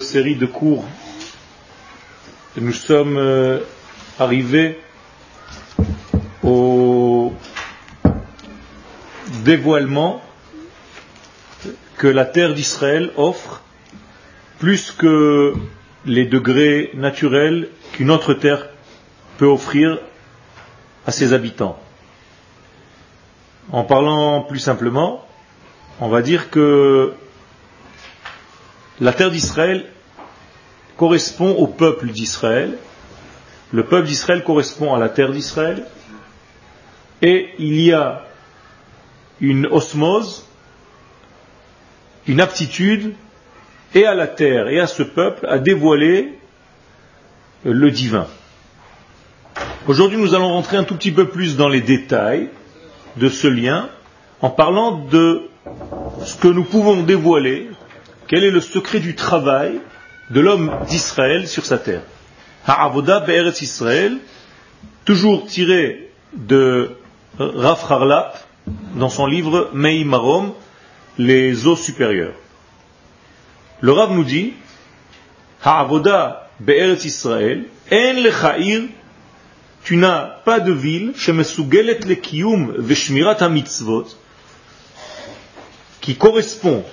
série de cours. Nous sommes euh, arrivés au dévoilement que la terre d'Israël offre plus que les degrés naturels qu'une autre terre peut offrir à ses habitants. En parlant plus simplement, on va dire que la terre d'Israël correspond au peuple d'Israël, le peuple d'Israël correspond à la terre d'Israël, et il y a une osmose, une aptitude, et à la terre et à ce peuple à dévoiler le divin. Aujourd'hui, nous allons rentrer un tout petit peu plus dans les détails de ce lien en parlant de ce que nous pouvons dévoiler quel est le secret du travail de l'homme d'Israël sur sa terre? Ha'avoda Be'eretz Israël, toujours tiré de Raf Harlap dans son livre Mei Marom, les eaux supérieures. Le Rav nous dit Ha'avoda Be'eretz Israël, En lechair, tu n'as pas de ville, shemesugelet le kiyum veshmirat mitzvot, qui correspond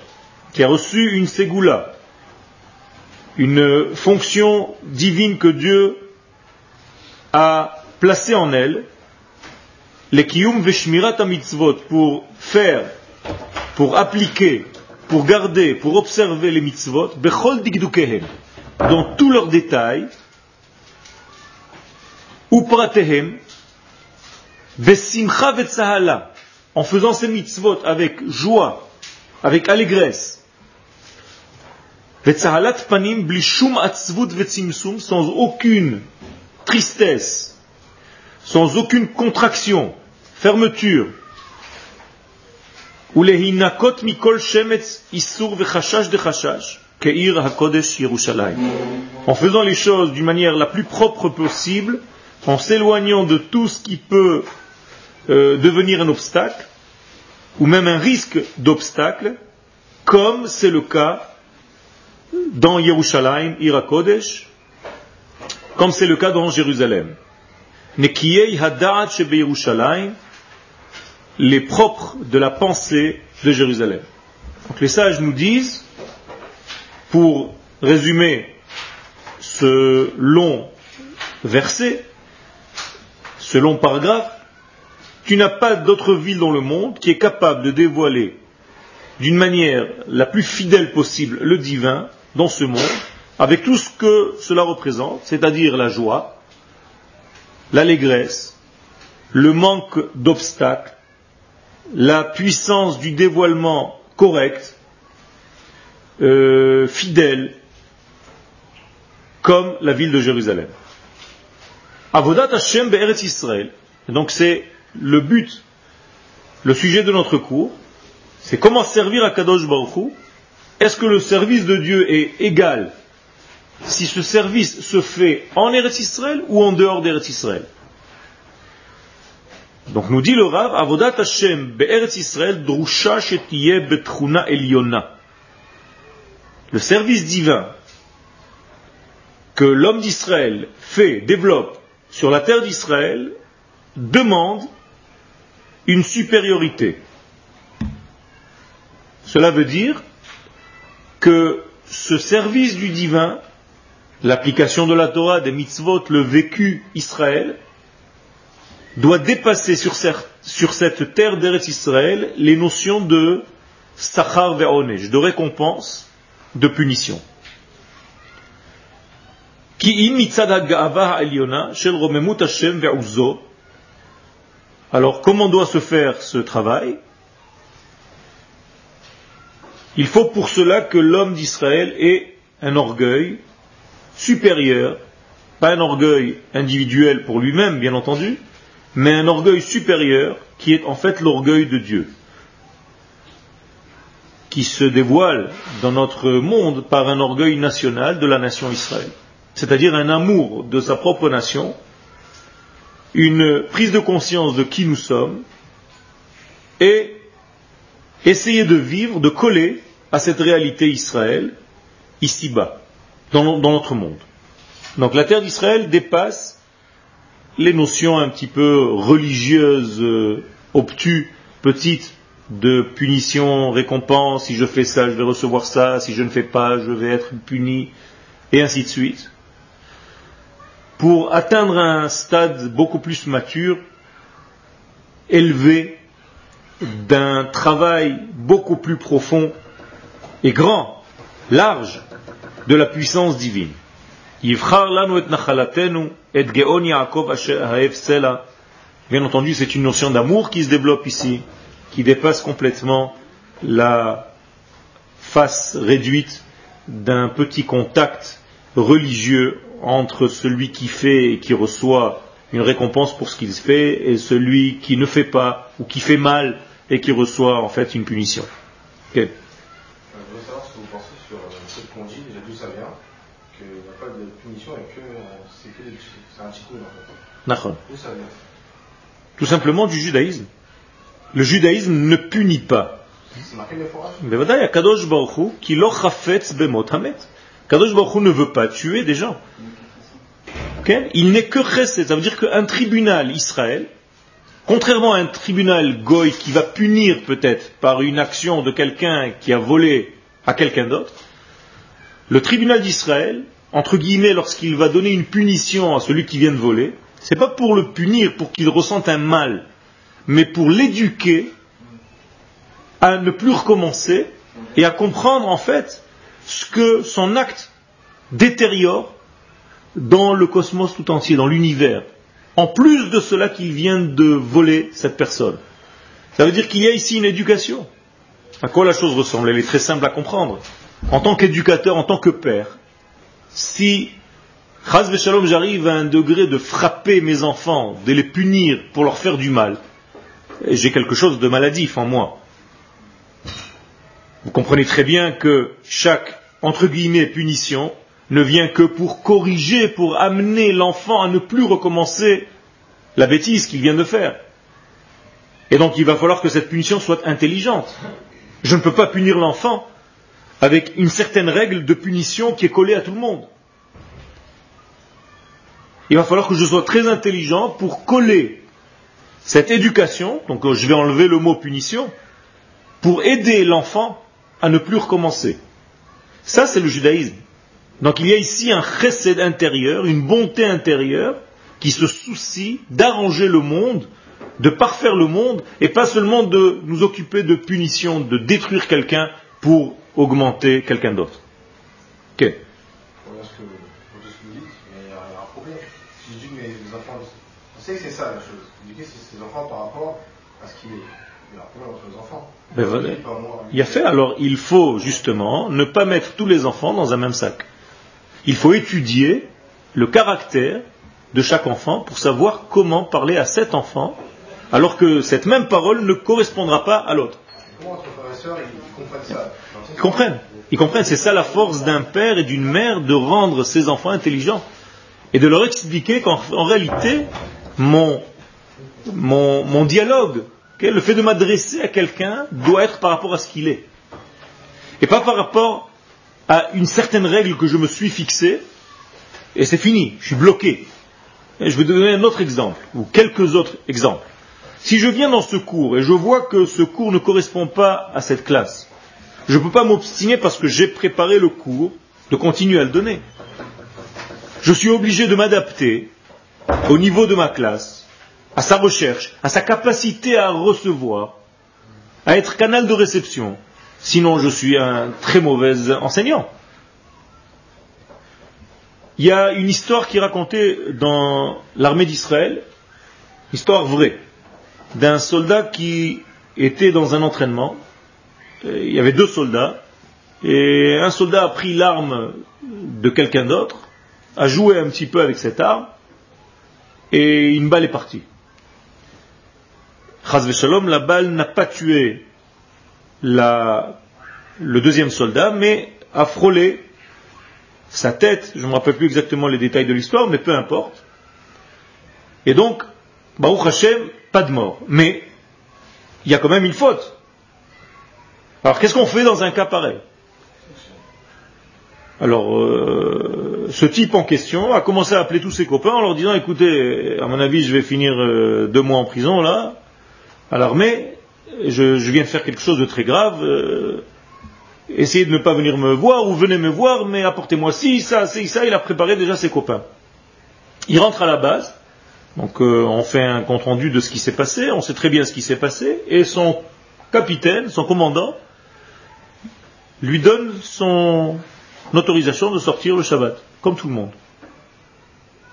qui a reçu une ségoula, une fonction divine que Dieu a placée en elle, les kiyum veshmirat mitzvot, pour faire, pour appliquer, pour garder, pour observer les mitzvot, bechol dans tous leurs détails, ou pratehem, vesimcha vetzahala, en faisant ces mitzvot avec joie, avec allégresse, sans aucune tristesse, sans aucune contraction, fermeture. En faisant les choses d'une manière la plus propre possible, en s'éloignant de tout ce qui peut euh, devenir un obstacle, ou même un risque d'obstacle, comme c'est le cas dans Yerushalayim, Ira Kodesh, comme c'est le cas dans Jérusalem. Les propres de la pensée de Jérusalem. Donc les sages nous disent, pour résumer ce long verset, ce long paragraphe, tu n'as pas d'autre ville dans le monde qui est capable de dévoiler d'une manière la plus fidèle possible le divin dans ce monde, avec tout ce que cela représente, c'est-à-dire la joie, l'allégresse, le manque d'obstacles, la puissance du dévoilement correct, euh, fidèle, comme la ville de Jérusalem. Avodat Hashem Be'eretz Israël. Donc c'est le but, le sujet de notre cours, c'est comment servir à Kadosh Baruch est-ce que le service de Dieu est égal si ce service se fait en Eretz Israël ou en dehors d'Eretz Israël? Donc nous dit le Rav, Avodat Hashem be'Eretz Israël drusha shetiye eliona. Le service divin que l'homme d'Israël fait, développe sur la terre d'Israël demande une supériorité. Cela veut dire que ce service du divin, l'application de la Torah, des mitzvot, le vécu Israël, doit dépasser sur, cette terre d'Eretz Israël les notions de sachar ve'onej, de récompense, de punition. Alors, comment doit se faire ce travail? Il faut pour cela que l'homme d'Israël ait un orgueil supérieur, pas un orgueil individuel pour lui-même, bien entendu, mais un orgueil supérieur qui est en fait l'orgueil de Dieu, qui se dévoile dans notre monde par un orgueil national de la nation Israël, c'est-à-dire un amour de sa propre nation, une prise de conscience de qui nous sommes, et essayer de vivre, de coller à cette réalité Israël, ici-bas, dans, dans notre monde. Donc la terre d'Israël dépasse les notions un petit peu religieuses, euh, obtus, petites, de punition, récompense, si je fais ça, je vais recevoir ça, si je ne fais pas, je vais être puni, et ainsi de suite. Pour atteindre un stade beaucoup plus mature, élevé, d'un travail beaucoup plus profond et grand, large, de la puissance divine. Bien entendu, c'est une notion d'amour qui se développe ici, qui dépasse complètement la face réduite d'un petit contact religieux entre celui qui fait et qui reçoit une récompense pour ce qu'il fait et celui qui ne fait pas ou qui fait mal et qui reçoit en fait une punition. Euh, je veux savoir ce que vous pensez sur euh, ce qu'on dit, déjà d'où ça vient, qu'il n'y a pas de punition et que euh, c'est un tikkun en fait. D'où ça vient Tout simplement du judaïsme. Le judaïsme ne punit pas. Il y a Kadosh Baruchou, qui l'ochafetz bemot hamet. Kadosh Baruchou ne veut pas tuer des gens. Il n'est que chesed, ça veut dire qu'un tribunal Israël Contrairement à un tribunal goy qui va punir peut-être par une action de quelqu'un qui a volé à quelqu'un d'autre, le tribunal d'Israël, entre guillemets, lorsqu'il va donner une punition à celui qui vient de voler, c'est pas pour le punir, pour qu'il ressente un mal, mais pour l'éduquer à ne plus recommencer et à comprendre en fait ce que son acte détériore dans le cosmos tout entier, dans l'univers en plus de cela qu'il vient de voler cette personne. Ça veut dire qu'il y a ici une éducation. À quoi la chose ressemble? Elle est très simple à comprendre. En tant qu'éducateur, en tant que père, si Shalom j'arrive à un degré de frapper mes enfants, de les punir pour leur faire du mal, j'ai quelque chose de maladif en moi. Vous comprenez très bien que chaque, entre guillemets, punition ne vient que pour corriger, pour amener l'enfant à ne plus recommencer la bêtise qu'il vient de faire. Et donc il va falloir que cette punition soit intelligente. Je ne peux pas punir l'enfant avec une certaine règle de punition qui est collée à tout le monde. Il va falloir que je sois très intelligent pour coller cette éducation, donc je vais enlever le mot punition, pour aider l'enfant à ne plus recommencer. Ça, c'est le judaïsme. Donc il y a ici un chesed intérieur, une bonté intérieure, qui se soucie d'arranger le monde, de parfaire le monde, et pas seulement de nous occuper de punition, de détruire quelqu'un pour augmenter quelqu'un d'autre. Ok. On sait que c'est ça la chose. enfants par rapport à ce qui est. Il y a fait, alors il faut justement ne pas mettre tous les enfants dans un même sac il faut étudier le caractère de chaque enfant pour savoir comment parler à cet enfant, alors que cette même parole ne correspondra pas à l'autre. Ils comprennent. Ils comprennent. C'est ça la force d'un père et d'une mère de rendre ses enfants intelligents et de leur expliquer qu'en réalité, mon, mon, dialogue, le fait de m'adresser à quelqu'un doit être par rapport à ce qu'il est. Et pas par rapport à une certaine règle que je me suis fixée, et c'est fini, je suis bloqué. Je vais donner un autre exemple, ou quelques autres exemples. Si je viens dans ce cours et je vois que ce cours ne correspond pas à cette classe, je ne peux pas m'obstiner parce que j'ai préparé le cours de continuer à le donner. Je suis obligé de m'adapter au niveau de ma classe, à sa recherche, à sa capacité à recevoir, à être canal de réception, Sinon, je suis un très mauvais enseignant. Il y a une histoire qui est racontée dans l'armée d'Israël, histoire vraie, d'un soldat qui était dans un entraînement. Il y avait deux soldats, et un soldat a pris l'arme de quelqu'un d'autre, a joué un petit peu avec cette arme, et une balle est partie. Chaz Shalom, la balle n'a pas tué le deuxième soldat, mais a frôlé sa tête, je ne me rappelle plus exactement les détails de l'histoire, mais peu importe. Et donc, Baruch Hashem, pas de mort. Mais il y a quand même une faute. Alors qu'est-ce qu'on fait dans un cas pareil? Alors, euh, ce type en question a commencé à appeler tous ses copains en leur disant, écoutez, à mon avis, je vais finir euh, deux mois en prison, là, à l'armée, je, viens de faire quelque chose de très grave, euh, essayez de ne pas venir me voir, ou venez me voir, mais apportez-moi ci, ça, ci, ça, il a préparé déjà ses copains. Il rentre à la base, donc on fait un compte-rendu de ce qui s'est passé, on sait très bien ce qui s'est passé, et son capitaine, son commandant, lui donne son autorisation de sortir le Shabbat, comme tout le monde.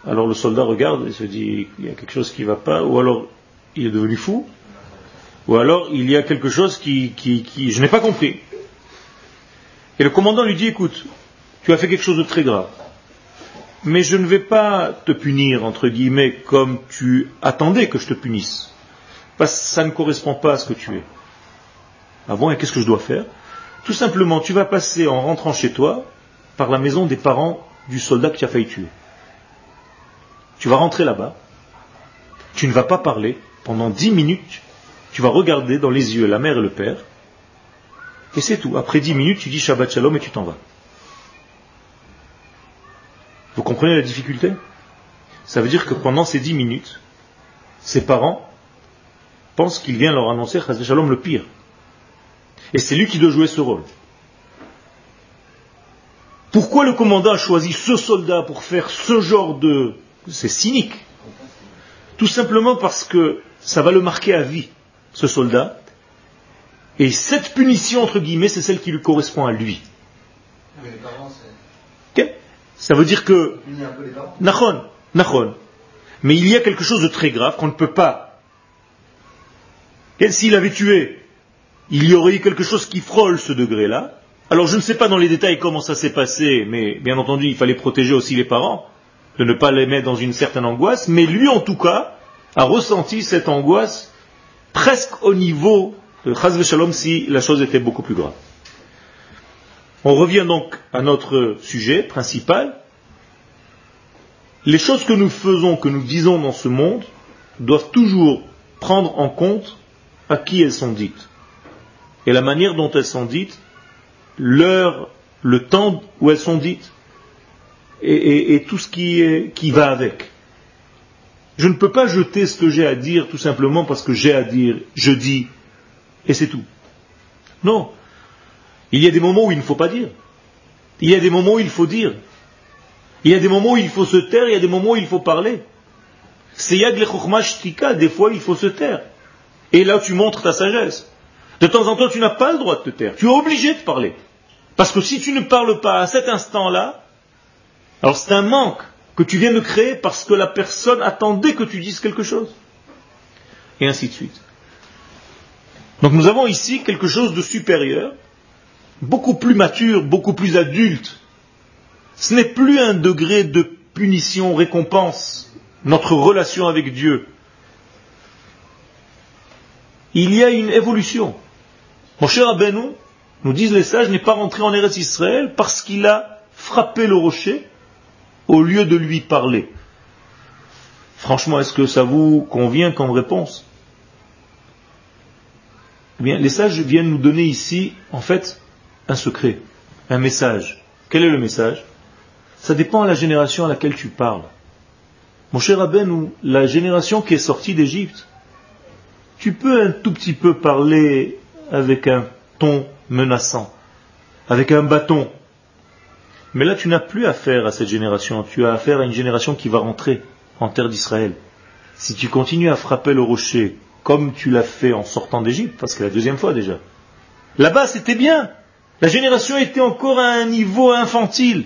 Alors le soldat regarde et se dit, il y a quelque chose qui ne va pas, ou alors il est devenu fou, ou alors il y a quelque chose qui, je n'ai pas compris. Et le commandant lui dit, écoute, tu as fait quelque chose de très grave, mais je ne vais pas te punir, entre guillemets, comme tu attendais que je te punisse, parce que ça ne correspond pas à ce que tu es. Ah bon, et qu'est-ce que je dois faire? Tout simplement, tu vas passer en rentrant chez toi par la maison des parents du soldat qui a failli tuer. Tu vas rentrer là-bas, tu ne vas pas parler, pendant dix minutes, tu vas regarder dans les yeux la mère et le père, et c'est tout. Après dix minutes, tu dis Shabbat Shalom et tu t'en vas. Vous comprenez la difficulté? Ça veut dire que pendant ces dix minutes, ses parents pensent qu'il vient leur annoncer Shabbat Shalom le pire. Et c'est lui qui doit jouer ce rôle. Pourquoi le commandant a choisi ce soldat pour faire ce genre de... C'est cynique. Tout simplement parce que ça va le marquer à vie, ce soldat. Et cette punition, entre guillemets, c'est celle qui lui correspond à lui. Ça veut dire que... Nachon, nachon. Mais il y a quelque chose de très grave qu'on ne peut pas... S'il avait tué il y aurait eu quelque chose qui frôle ce degré-là. Alors je ne sais pas dans les détails comment ça s'est passé, mais bien entendu il fallait protéger aussi les parents, de ne pas les mettre dans une certaine angoisse, mais lui en tout cas a ressenti cette angoisse presque au niveau de Chaz Shalom si la chose était beaucoup plus grave. On revient donc à notre sujet principal. Les choses que nous faisons, que nous disons dans ce monde, doivent toujours prendre en compte à qui elles sont dites et la manière dont elles sont dites, l'heure, le temps où elles sont dites, et, tout ce qui va avec. Je ne peux pas jeter ce que j'ai à dire tout simplement parce que j'ai à dire, je dis, et c'est tout. Non. Il y a des moments où il ne faut pas dire. Il y a des moments où il faut dire. Il y a des moments où il faut se taire, il y a des moments où il faut parler. C'est yag le des fois il faut se taire. Et là tu montres ta sagesse. De temps en temps, tu n'as pas le droit de te taire. Tu es obligé de parler. Parce que si tu ne parles pas à cet instant-là, alors c'est un manque que tu viens de créer parce que la personne attendait que tu dises quelque chose. Et ainsi de suite. Donc nous avons ici quelque chose de supérieur, beaucoup plus mature, beaucoup plus adulte. Ce n'est plus un degré de punition, récompense, notre relation avec Dieu. Il y a une évolution. Mon cher Rabbeinu, nous disent les sages, n'est pas rentré en Eretz Israël parce qu'il a frappé le rocher au lieu de lui parler. Franchement, est-ce que ça vous convient comme réponse? Eh bien, les sages viennent nous donner ici, en fait, un secret, un message. Quel est le message? Ça dépend de la génération à laquelle tu parles. Mon cher Rabbeinu, la génération qui est sortie d'Égypte, tu peux un tout petit peu parler avec un ton menaçant, avec un bâton. Mais là, tu n'as plus affaire à cette génération, tu as affaire à une génération qui va rentrer en terre d'Israël. Si tu continues à frapper le rocher comme tu l'as fait en sortant d'Égypte, parce que la deuxième fois déjà, là-bas c'était bien. La génération était encore à un niveau infantile.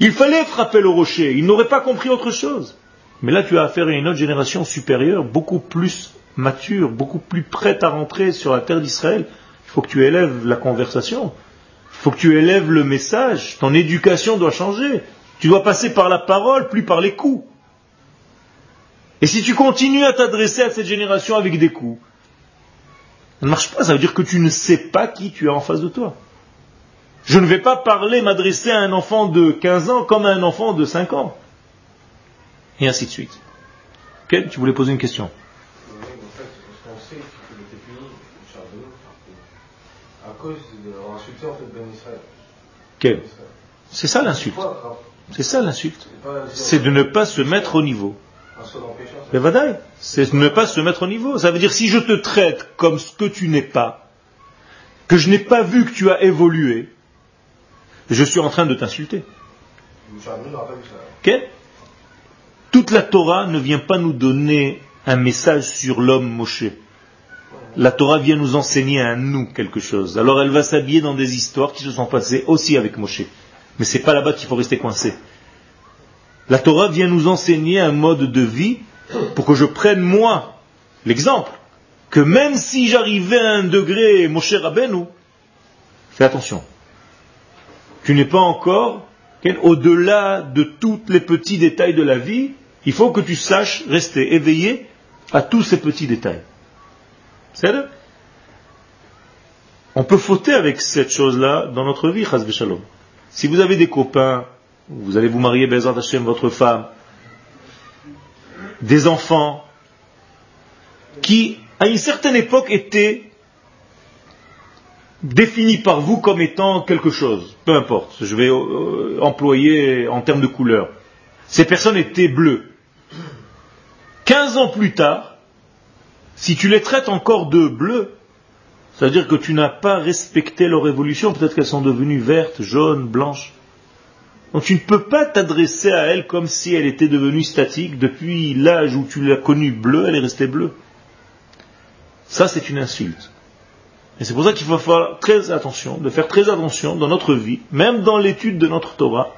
Il fallait frapper le rocher, ils n'auraient pas compris autre chose. Mais là, tu as affaire à une autre génération supérieure, beaucoup plus mature, beaucoup plus prête à rentrer sur la terre d'Israël, il faut que tu élèves la conversation. Faut que tu élèves le message. Ton éducation doit changer. Tu dois passer par la parole, plus par les coups. Et si tu continues à t'adresser à cette génération avec des coups, ça ne marche pas. Ça veut dire que tu ne sais pas qui tu as en face de toi. Je ne vais pas parler, m'adresser à un enfant de 15 ans comme à un enfant de 5 ans. Et ainsi de suite. Ok Tu voulais poser une question? Cause d'avoir insulté en fait Ben Israël. C'est ça l'insulte. C'est ça l'insulte. C'est de ne pas se mettre au niveau. Mais c'est ne pas se mettre au niveau. Ça veut dire si je te traite comme ce que tu n'es pas, que je n'ai pas vu que tu as évolué, je suis en train de t'insulter. Toute la Torah ne vient pas nous donner un message sur l'homme Moshe. La Torah vient nous enseigner à nous quelque chose. Alors elle va s'habiller dans des histoires qui se sont passées aussi avec Moshe. Mais c'est pas là-bas qu'il faut rester coincé. La Torah vient nous enseigner un mode de vie pour que je prenne moi l'exemple que même si j'arrivais à un degré, mon cher Rabbeinu, fais attention. Tu n'es pas encore au-delà de tous les petits détails de la vie. Il faut que tu saches rester éveillé à tous ces petits détails. C'est On peut fauter avec cette chose-là dans notre vie, Shalom. Si vous avez des copains, vous allez vous marier, Bezat Hashem, votre femme, des enfants, qui, à une certaine époque, étaient définis par vous comme étant quelque chose, peu importe, je vais euh, employer en termes de couleur. Ces personnes étaient bleues. Quinze ans plus tard, si tu les traites encore de bleues, c'est-à-dire que tu n'as pas respecté leur évolution, peut-être qu'elles sont devenues vertes, jaunes, blanches. Donc tu ne peux pas t'adresser à elle comme si elle était devenue statique. Depuis l'âge où tu l'as connue bleue, elle est restée bleue. Ça, c'est une insulte. Et c'est pour ça qu'il faut faire très attention, de faire très attention dans notre vie, même dans l'étude de notre Torah,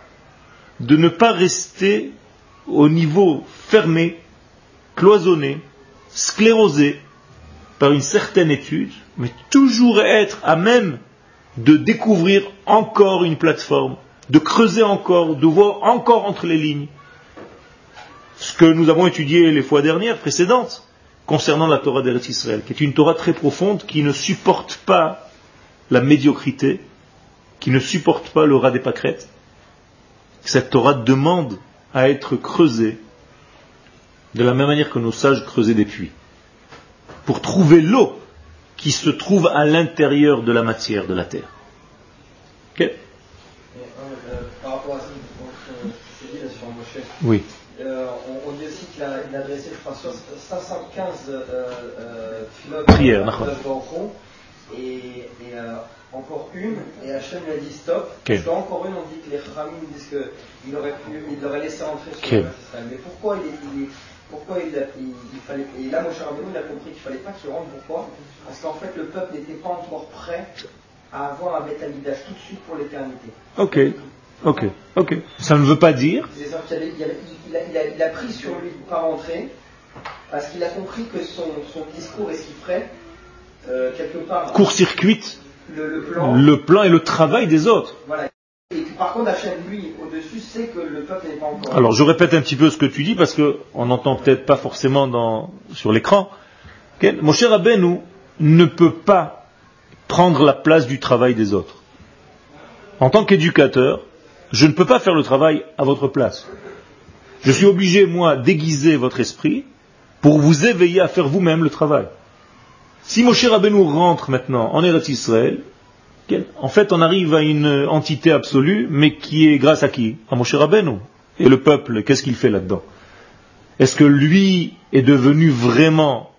de ne pas rester au niveau fermé, cloisonné, sclérosé par une certaine étude, mais toujours être à même de découvrir encore une plateforme, de creuser encore, de voir encore entre les lignes ce que nous avons étudié les fois dernières, précédentes, concernant la Torah d'Eretz Israël, qui est une Torah très profonde qui ne supporte pas la médiocrité, qui ne supporte pas le rat des pâquerettes. Cette Torah demande à être creusée de la même manière que nos sages creusaient des puits, pour trouver l'eau qui se trouve à l'intérieur de la matière de la terre. Oui. Euh, on, dit aussi qu'il a, adressé, je crois, 515 euh, euh, prières et, et euh, encore une, et Hachem lui a dit stop. Okay. Parce qu'encore une, on dit que les Khamim disent qu'il aurait pu, il l'aurait laissé entrer sur okay. Mais pourquoi il, il, pourquoi il, il, fallait, et là, Moshe Rabbeinu, il a compris qu'il ne fallait pas qu'il rentre. Pourquoi? Parce qu'en fait, le peuple n'était pas encore prêt à avoir un Beth tout de suite pour l'éternité. Ok. Ok, ok. Ça ne veut pas dire. Il a, pris sur lui de ne pas rentrer parce qu'il a compris que son, discours et ce qu'il ferait, euh, quelque part. Court-circuite le, plan. le plan et le travail des autres. Voilà. Par contre, Hachem, lui, au-dessus, sait que le peuple n'est pas encore. Alors, je répète un petit peu ce que tu dis parce qu'on n'entend peut-être pas forcément dans, sur l'écran. Mon cher Rabbeinu ne peut pas prendre la place du travail des autres. En tant qu'éducateur, je ne peux pas faire le travail à votre place. Je suis obligé, moi, d'aiguiser votre esprit pour vous éveiller à faire vous-même le travail. Si Moshe Rabbeinu rentre maintenant en Eretz Israël, en fait, on arrive à une entité absolue, mais qui est grâce à qui? À Moshe Rabbeinu. Et le peuple, qu'est-ce qu'il fait là-dedans? Est-ce que lui est devenu vraiment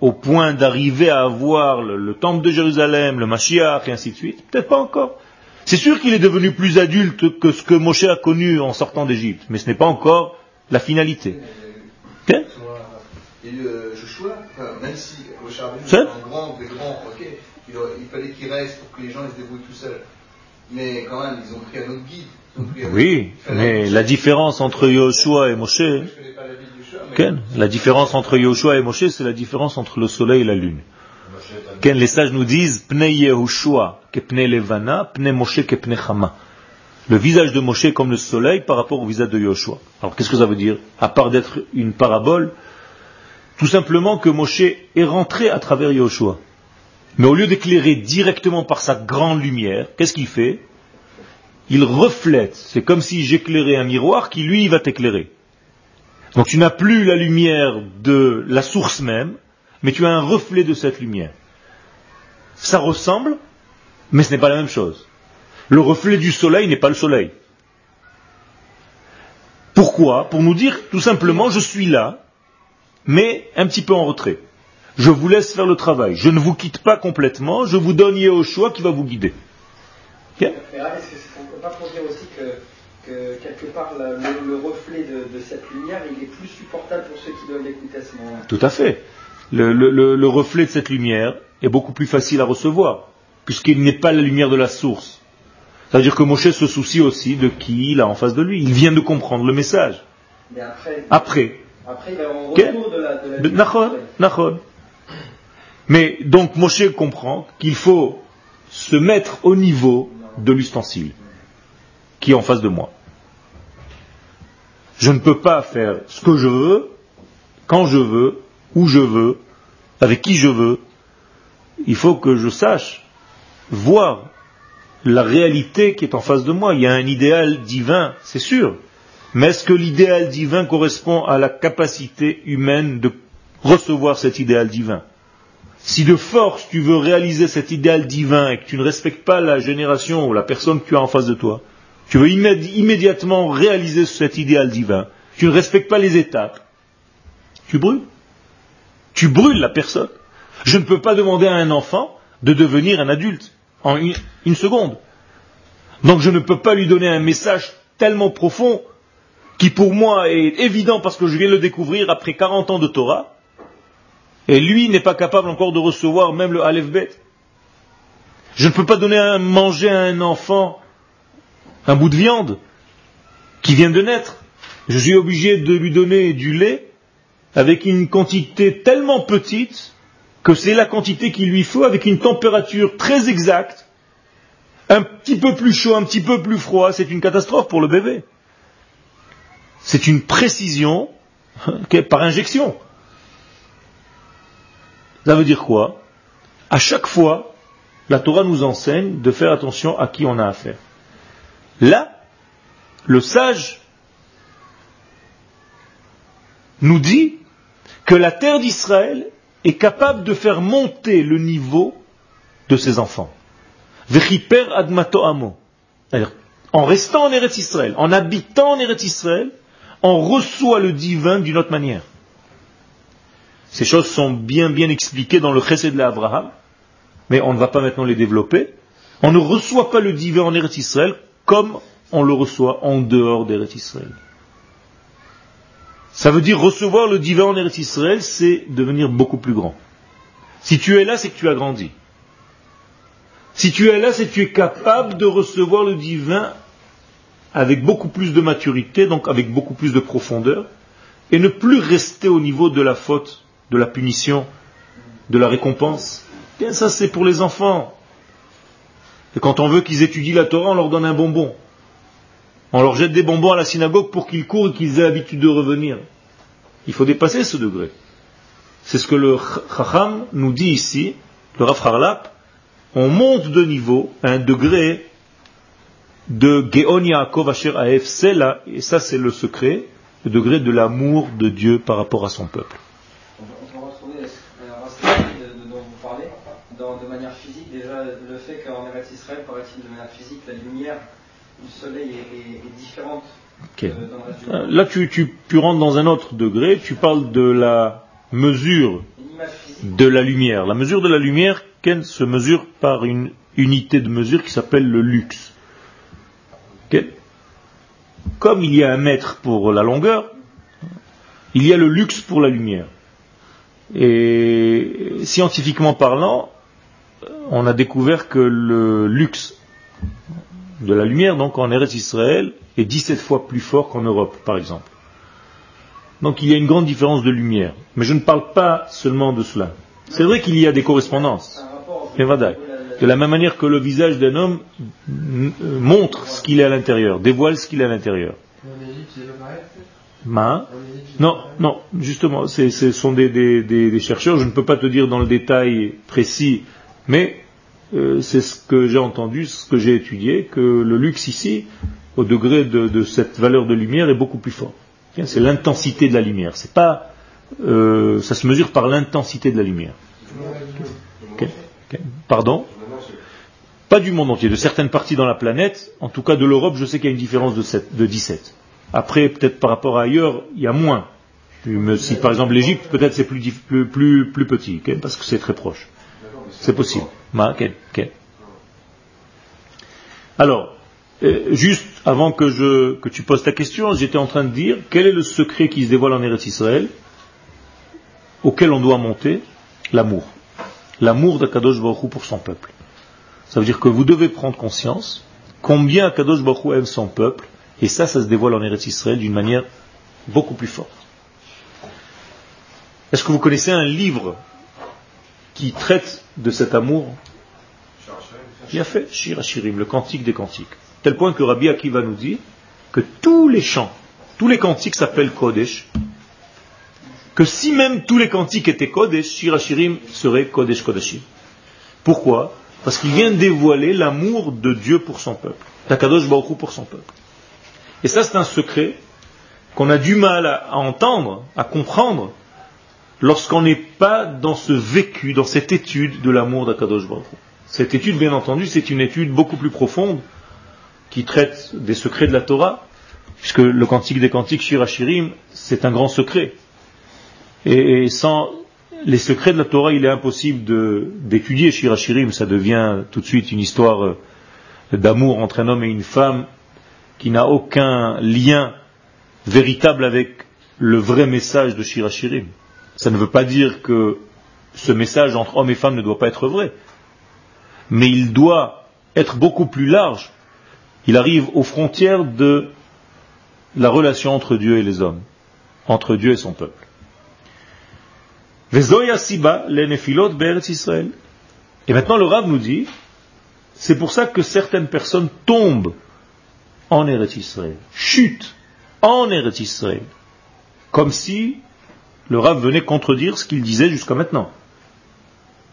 au point d'arriver à avoir le, le, temple de Jérusalem, le Mashiach, et ainsi de suite? Peut-être pas encore. C'est sûr qu'il est devenu plus adulte que ce que Moshe a connu en sortant d'Égypte, mais ce n'est pas encore la finalité. Okay et Joshua, même si Moshe est un grand des grands, ok, il, il fallait qu'il reste pour que les gens se débrouillent tout seuls. Mais quand même, ils ont pris un autre guide. Oui, mais la différence entre Yoshua et Moshe, okay. la différence entre Yoshua et Moshe, c'est la différence entre le soleil et la lune les sages nous disent Pne Yehoshua que Pne Levana, Pne Moshe que Pne Chama. Le visage de Moshe comme le soleil par rapport au visage de Yoshua. Alors qu'est-ce que ça veut dire? À part d'être une parabole, tout simplement que Moshe est rentré à travers Yoshua. Mais au lieu d'éclairer directement par sa grande lumière, qu'est-ce qu'il fait? Il reflète. C'est comme si j'éclairais un miroir qui, lui, va t'éclairer. Donc tu n'as plus la lumière de la source même, mais tu as un reflet de cette lumière ça ressemble, mais ce n'est pas la même chose. Le reflet du soleil n'est pas le soleil. Pourquoi? Pour nous dire tout simplement, je suis là, mais un petit peu en retrait. Je vous laisse faire le travail. Je ne vous quitte pas complètement, je vous donne au choix qui va vous guider. est-ce qu'on ne peut pas dire aussi que, quelque part le, reflet de, cette lumière, il est plus supportable pour ceux qui doivent l'écouter à ce moment-là? Tout à fait. Le, reflet de cette lumière est beaucoup plus facile à recevoir, puisqu'il n'est pas la lumière de la source. C'est-à-dire que Moshe se soucie aussi de qui il a en face de lui. Il vient de comprendre le message. Mais après, après, après il va en retour de la, de la mais donc Moshe comprend qu'il faut se mettre au niveau de l'ustensile qui est en face de moi. Je ne peux pas faire ce que je veux, quand je veux, où je veux, avec qui je veux. Il faut que je sache voir la réalité qui est en face de moi. Il y a un idéal divin, c'est sûr. Mais est-ce que l'idéal divin correspond à la capacité humaine de recevoir cet idéal divin? Si de force tu veux réaliser cet idéal divin et que tu ne respectes pas la génération ou la personne que tu as en face de toi, tu veux immédiatement réaliser cet idéal divin, tu ne respectes pas les étapes, tu brûles. Tu brûles la personne. Je ne peux pas demander à un enfant de devenir un adulte en une, seconde. Donc je ne peux pas lui donner un message tellement profond qui pour moi est évident parce que je viens de le découvrir après 40 ans de Torah, et lui n'est pas capable encore de recevoir même le Aleph Bet. Je ne peux pas donner à manger à un enfant un bout de viande qui vient de naître. Je suis obligé de lui donner du lait avec une quantité tellement petite que c'est la quantité qu'il lui faut avec une température très exacte. Un petit peu plus chaud, un petit peu plus froid, c'est une catastrophe pour le bébé. C'est une précision par injection. Ça veut dire quoi? À chaque fois, la Torah nous enseigne de faire attention à qui on a affaire. Là, le sage nous dit que la terre d'Israël est capable de faire monter le niveau de ses enfants. Vechiper admato amo. En restant en Eretz Israël, en habitant en Eretz Israël, on reçoit le divin d'une autre manière. Ces choses sont bien bien expliquées dans le Chesed de l'Abraham, mais on ne va pas maintenant les développer. On ne reçoit pas le divin en Eretz Israël comme on le reçoit en dehors d'Eretz Israël. Ça veut dire recevoir le divin en Eretz Israël, c'est devenir beaucoup plus grand. Si tu es là, c'est que tu as grandi. Si tu es là, c'est que tu es capable de recevoir le divin avec beaucoup plus de maturité, donc avec beaucoup plus de profondeur, et ne plus rester au niveau de la faute de la punition, de la récompense. Bien ça c'est pour les enfants. Et quand on veut qu'ils étudient la Torah, on leur donne un bonbon. On leur jette des bonbons à la synagogue pour qu'ils courent et qu'ils aient l'habitude de revenir. Il faut dépasser ce degré. C'est ce que le Chacham nous dit ici, le Rav On monte de niveau un degré de Geon Yaakov Asher Aef, c'est là, et ça c'est le secret, le degré de l'amour de Dieu par rapport à son peuple. de manière physique, déjà le fait qu'en Eretz Israël, paraît-il de manière physique, la lumière du soleil est, différente. Euh, là, tu, tu, tu, rentres dans un autre degré, tu parles de la mesure de la lumière. La mesure de la lumière, Ken se mesure par une unité de mesure qui s'appelle le luxe. Comme il y a un mètre pour la longueur, il y a le luxe pour la lumière. Et scientifiquement parlant, on a découvert que le luxe de la lumière, donc en Eretz Israël, est 17 fois plus fort qu'en Europe, par exemple. Donc il y a une grande différence de lumière. Mais je ne parle pas seulement de cela. C'est vrai qu'il y a des correspondances. De la même manière que le visage d'un homme montre ce qu'il est à l'intérieur, dévoile ce qu'il est à l'intérieur. Non, non, justement, ce sont des, chercheurs, je ne peux pas te dire dans le détail précis mais euh, c'est ce que j'ai entendu, ce que j'ai étudié, que le luxe ici, au degré de, cette valeur de lumière, est beaucoup plus fort. C'est l'intensité de la lumière. C'est pas, euh, ça se mesure par l'intensité de la lumière. Pardon? Pas du monde entier, de certaines parties dans la planète. En tout cas, de l'Europe, je sais qu'il y a une différence de, de 17. Après, peut-être par rapport à ailleurs, il y a moins. Si par exemple l'Égypte, peut-être c'est plus, plus, petit, parce que c'est très proche. C'est possible. Alors, euh, juste avant que tu poses ta question, j'étais en train de dire quel est le secret qui se dévoile en Eretz Israël auquel on doit monter L'amour. L'amour d'Akadosh Baruch pour son peuple. Ça veut dire que vous devez prendre conscience combien Akadosh Baruch aime son peuple, et ça, ça se dévoile en Eretz Israël d'une manière beaucoup plus forte. Est-ce que vous connaissez un livre qui traite de cet amour Il a fait Shir le cantique des cantiques tel point que Rabbi Akiva nous dit que tous les chants, tous les cantiques s'appellent Kodesh, que si même tous les cantiques étaient Kodesh, Shirachirim serait Kodesh Kodeshim. Pourquoi? Parce qu'il vient dévoiler l'amour de Dieu pour son peuple, d'Akadosh Baruch pour son peuple. Et ça, c'est un secret qu'on a du mal à, entendre, à comprendre, lorsqu'on n'est pas dans ce vécu, dans cette étude de l'amour d'Akadosh Baruch Cette étude, bien entendu, c'est une étude beaucoup plus profonde qui traite des secrets de la Torah, puisque le cantique des cantiques, Shirachirim, c'est un grand secret. Et, sans les secrets de la Torah, il est impossible d'étudier Shirachirim, ça devient tout de suite une histoire euh, d'amour entre un homme et une femme qui n'a aucun lien véritable avec le vrai message de Shirachirim. Ça ne veut pas dire que ce message entre homme et femme ne doit pas être vrai, mais il doit être beaucoup plus large. Il arrive aux frontières de la relation entre Dieu et les hommes, entre Dieu et son peuple. Et maintenant le Rav nous dit, c'est pour ça que certaines personnes tombent en Eretz Israël, chutent en Eretz Israël, comme si le Rav venait contredire ce qu'il disait jusqu'à maintenant.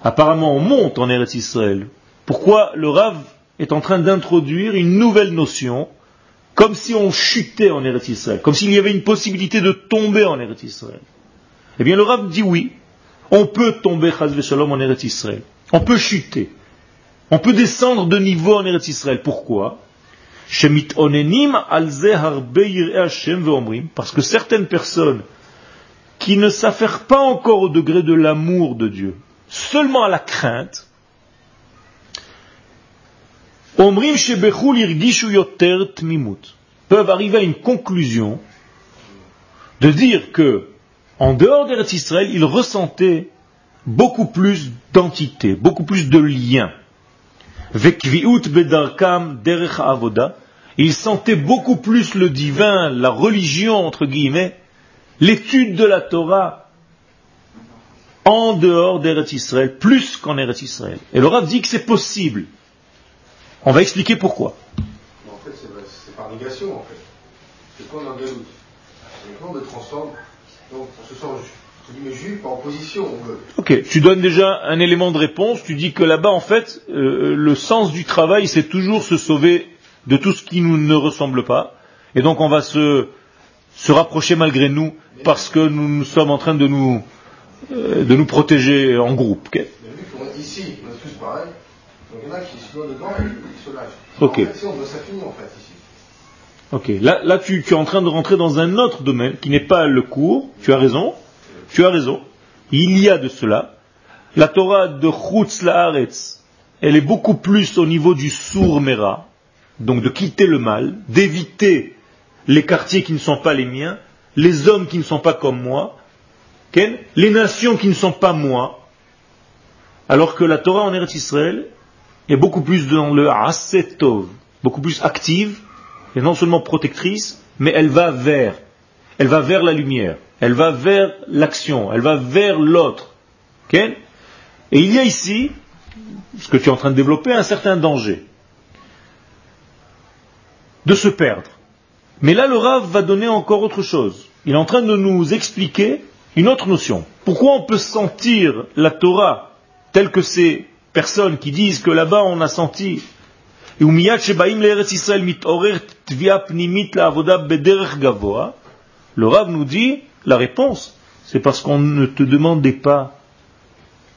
Apparemment on monte en Eretz Israël. Pourquoi le Rav est en train d'introduire une nouvelle notion, comme si on chutait en Eretz Israël, comme s'il y avait une possibilité de tomber en Eretz Israël? Eh bien, le Rav dit oui, on peut tomber, Shalom, en Eretz Israël. On peut chuter. On peut descendre de niveau en Eretz Israël. Pourquoi? Parce que certaines personnes qui ne s'affairent pas encore au degré de l'amour de Dieu, seulement à la crainte, peuvent arriver à une conclusion de dire que, en dehors d'Eretz Israël, ils ressentaient beaucoup plus d'entité, beaucoup plus de liens. Ils sentaient beaucoup plus le divin, la religion, entre guillemets, l'étude de la Torah, en dehors d'Eretz Israël, plus qu'en Eretz Israël. Et le Rav dit que c'est possible. On va expliquer pourquoi. En fait, c'est par négation, en fait. C'est quoi un galoute on me transforme. Donc, on se sent, juif en opposition. Ok, tu donnes déjà un élément de réponse. Tu dis que là-bas, en fait, euh, le sens du travail, c'est toujours se sauver de tout ce qui nous ne ressemble pas. Et donc, on va se, se rapprocher malgré nous parce que nous, nous sommes en train de nous, euh, de nous protéger en groupe. Okay. Ok. Ok. Là, là tu, tu, es en train de rentrer dans un autre domaine qui n'est pas le cours. Tu as raison. Tu as raison. Il y a de cela. La Torah de Chutz Laaretz, elle est beaucoup plus au niveau du sourd-mera, donc de quitter le mal, d'éviter les quartiers qui ne sont pas les miens, les hommes qui ne sont pas comme moi, les nations qui ne sont pas moi, alors que la Torah en Eretz Israël, est beaucoup plus dans le asetov, beaucoup plus active, et non seulement protectrice, mais elle va vers, elle va vers la lumière, elle va vers l'action, elle va vers l'autre. et il y a ici, ce que tu es en train de développer, un certain danger de se perdre. Mais là, le Rav va donner encore autre chose. Il est en train de nous expliquer une autre notion. Pourquoi on peut sentir la Torah telle que c'est personnes qui disent que là-bas on a senti le Rav nous dit, la réponse, c'est parce qu'on ne te demandait pas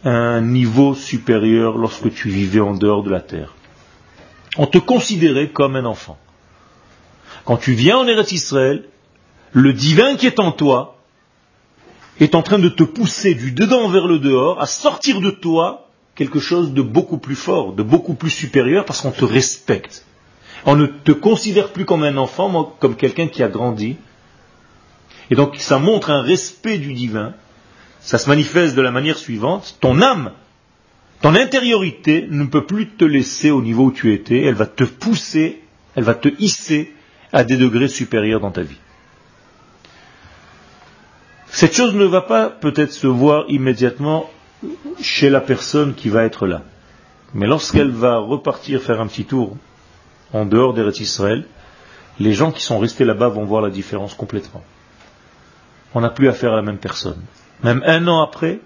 un niveau supérieur lorsque tu vivais en dehors de la terre. On te considérait comme un enfant. Quand tu viens en Eretz Israël, le divin qui est en toi est en train de te pousser du dedans vers le dehors à sortir de toi quelque chose de beaucoup plus fort, de beaucoup plus supérieur parce qu'on te respecte. On ne te considère plus comme un enfant, mais comme quelqu'un qui a grandi. Et donc ça montre un respect du divin. Ça se manifeste de la manière suivante. Ton âme, ton intériorité ne peut plus te laisser au niveau où tu étais. Elle va te pousser, elle va te hisser à des degrés supérieurs dans ta vie. Cette chose ne va pas peut-être se voir immédiatement chez la personne qui va être là. Mais lorsqu'elle va repartir faire un petit tour en dehors d'Eretz Israël, les gens qui sont restés là-bas vont voir la différence complètement. On n'a plus affaire à la même personne. Même un an après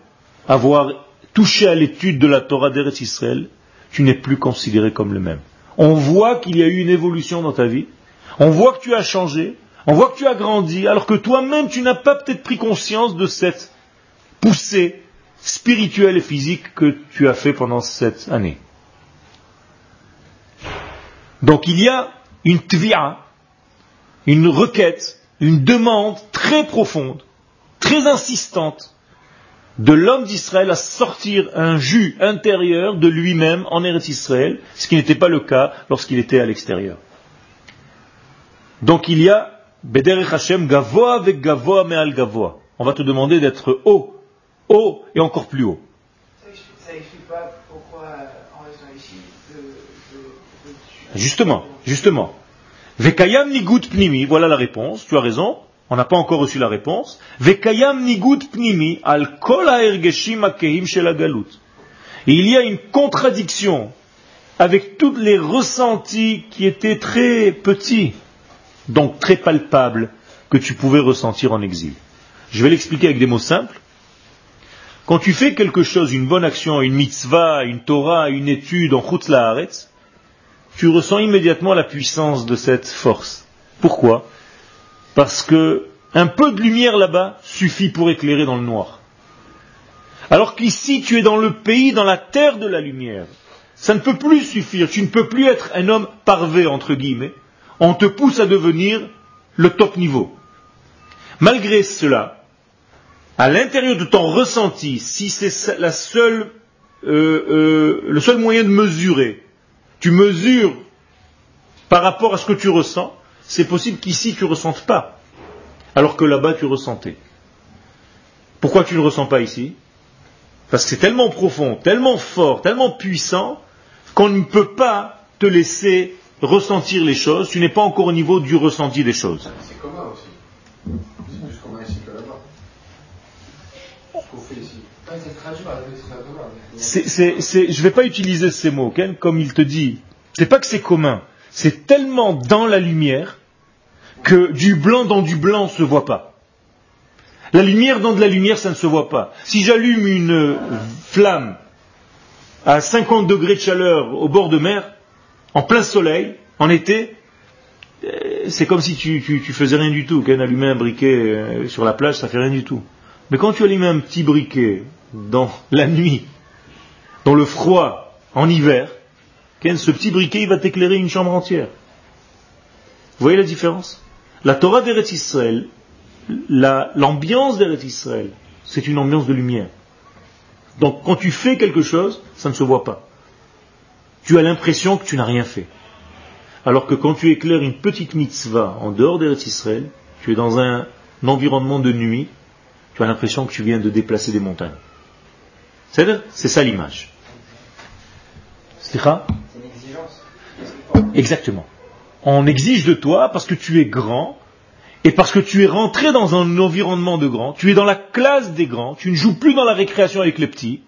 avoir touché à l'étude de la Torah d'Eretz Israël, tu n'es plus considéré comme le même. On voit qu'il y a eu une évolution dans ta vie, on voit que tu as changé, on voit que tu as grandi, alors que toi-même tu n'as pas peut-être pris conscience de cette poussée spirituelle et physique que tu as fait pendant cette année. Donc il y a une tvia, une requête, une demande très profonde, très insistante de l'homme d'Israël à sortir un jus intérieur de lui-même en Eretz Israël, ce qui n'était pas le cas lorsqu'il était à l'extérieur. Donc il y a Bederech Hashem Gavoa avec Gavoa Me'al Gavoa. On va te demander d'être haut, haut et encore plus haut. Ça explique pas pourquoi en restant ici Justement, justement. Vekayam Nigut Pnimi, voilà la réponse, tu as raison. On n'a pas encore reçu la réponse. Vekayam Nigut Pnimi al kol ha'ergeshim akehim shel galut. il y a une contradiction avec tous les ressentis qui étaient très petits donc très palpable, que tu pouvais ressentir en exil. Je vais l'expliquer avec des mots simples. Quand tu fais quelque chose, une bonne action, une mitzvah, une Torah, une étude en Chutz tu ressens immédiatement la puissance de cette force. Pourquoi? Parce que un peu de lumière là-bas suffit pour éclairer dans le noir. Alors qu'ici, tu es dans le pays, dans la terre de la lumière. Ça ne peut plus suffire. Tu ne peux plus être un homme parvé, entre guillemets on te pousse à devenir le top niveau. Malgré cela, à l'intérieur de ton ressenti, si c'est la seule, euh, euh, le seul moyen de mesurer, tu mesures par rapport à ce que tu ressens, c'est possible qu'ici tu ne ressentes pas, alors que là-bas tu ressentais. Pourquoi tu ne ressens pas ici? Parce que c'est tellement profond, tellement fort, tellement puissant, qu'on ne peut pas te laisser ressentir les choses, tu n'es pas encore au niveau du ressenti des choses. C'est commun aussi. C'est plus commun ici que là-bas. Ce qu'on fait ici. je ne vais pas utiliser ces mots, comme il te dit. C'est pas que c'est commun, c'est tellement dans la lumière que du blanc dans du blanc ne se voit pas. La lumière dans de la lumière, ça ne se voit pas. Si j'allume une flamme à 50 degrés de chaleur au bord de mer, en plein soleil, en été, euh, c'est comme si tu, faisais rien du tout. Quand allumer un briquet euh, sur la plage, ça fait rien du tout. Mais quand tu allumes un petit briquet dans la nuit, dans le froid, en hiver, ce petit briquet, il va t'éclairer une chambre entière. Vous voyez la différence? La Torah d'Eretz Israël, l'ambiance d'Eretz Israël, c'est une ambiance de lumière. Donc quand tu fais quelque chose, ça ne se voit pas tu as l'impression que tu n'as rien fait. Alors que quand tu éclaires une petite mitzvah en dehors d'Eretz Israël, tu es dans un, environnement de nuit, tu as l'impression que tu viens de déplacer des montagnes. C'est C'est ça l'image. C'est une exigence. Exactement. On exige de toi parce que tu es grand et parce que tu es rentré dans un environnement de grand, tu es dans la classe des grands, tu ne joues plus dans la récréation avec les petits,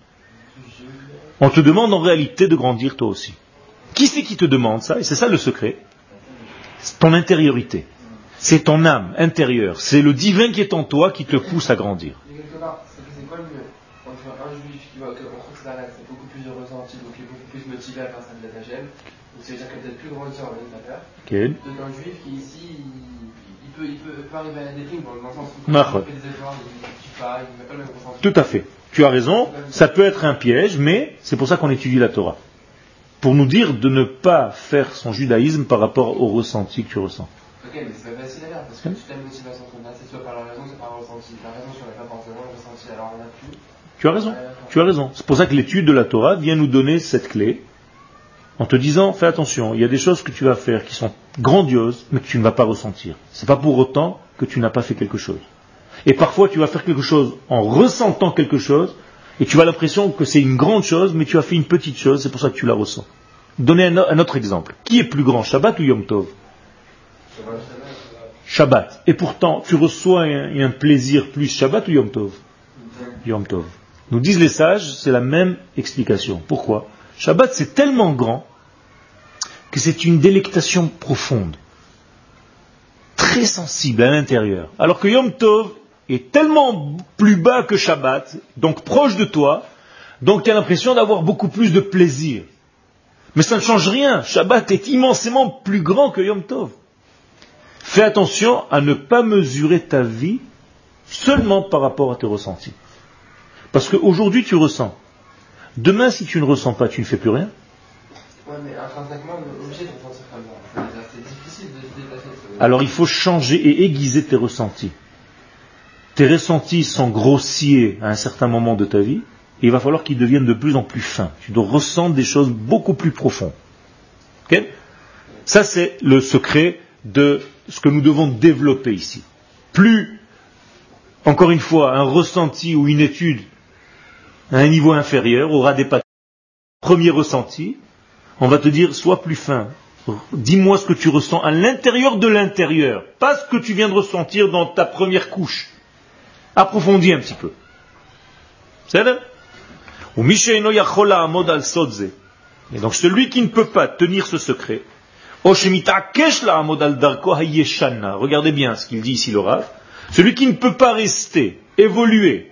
on te demande en réalité de grandir toi aussi. Qui c'est qui te demande ça? Et c'est ça le secret. C'est ton intériorité. C'est ton âme intérieure. C'est le divin qui est en toi qui te pousse à grandir. quelque part, c'est quoi le mieux Entre un juif qui va que c'est beaucoup plus de ressenti, donc il est beaucoup plus motivé à faire sa blatagem, donc c'est-à-dire qu'il y a peut-être plus grande sœur à okay. un juif qui ici, il, peut, peut, arriver à sens où il fait des efforts, il ne met pas le même ressenti. Tout à fait tu as raison, ça peut être un piège, mais c'est pour ça qu'on étudie la Torah. pour nous dire de ne pas faire son judaïsme par rapport au ressenti que tu ressens. Ok, mais c'est pas facile à faire, parce que toute la motivation qu'on a, c'est soit par la raison, soit par le ressenti. La raison, si on n'a pas forcément le ressenti, alors on n'a plus. Tu as raison, tu as raison. C'est pour ça que l'étude de la Torah vient nous donner cette clé, en te disant, fais attention, il y a des choses que tu vas faire qui sont grandioses, mais que tu ne vas pas ressentir. C'est pas pour autant que tu n'as pas fait quelque chose. Et parfois, tu vas faire quelque chose en ressentant quelque chose, et tu as l'impression que c'est une grande chose, mais tu as fait une petite chose, c'est pour ça que tu la ressens. Donnez un, autre exemple. Qui est plus grand, Shabbat ou Yom Tov? Shabbat. Et pourtant, tu reçois un, un, plaisir plus Shabbat ou Yom Tov? Yom Tov. Nous disent les sages, c'est la même explication. Pourquoi? Shabbat, c'est tellement grand que c'est une délectation profonde, très sensible à l'intérieur. Alors que Yom Tov est tellement plus bas que Shabbat, donc proche de toi, donc tu as l'impression d'avoir beaucoup plus de plaisir. Mais ça ne change rien. Shabbat est immensément plus grand que Yom Tov. Fais attention à ne pas mesurer ta vie seulement par rapport à tes ressentis. Parce qu'aujourd'hui tu ressens. Demain, si tu ne ressens pas, tu ne fais plus rien. Alors il faut changer et aiguiser tes ressentis. Tes ressentis sont grossiers à un certain moment de ta vie, il va falloir qu'ils deviennent de plus en plus fins. Tu dois ressentir des choses beaucoup plus profondes. Ça, c'est le secret de ce que nous devons développer ici. Plus, encore une fois, un ressenti ou une étude à un niveau inférieur aura des patrons. Premier ressenti, on va te dire, sois plus fin. Dis-moi ce que tu ressens à l'intérieur de l'intérieur, pas ce que tu viens de ressentir dans ta première couche. Approfondis un petit peu. C'est et donc celui qui ne peut pas tenir ce secret, regardez bien ce qu'il dit ici le Rav, celui qui ne peut pas rester, évoluer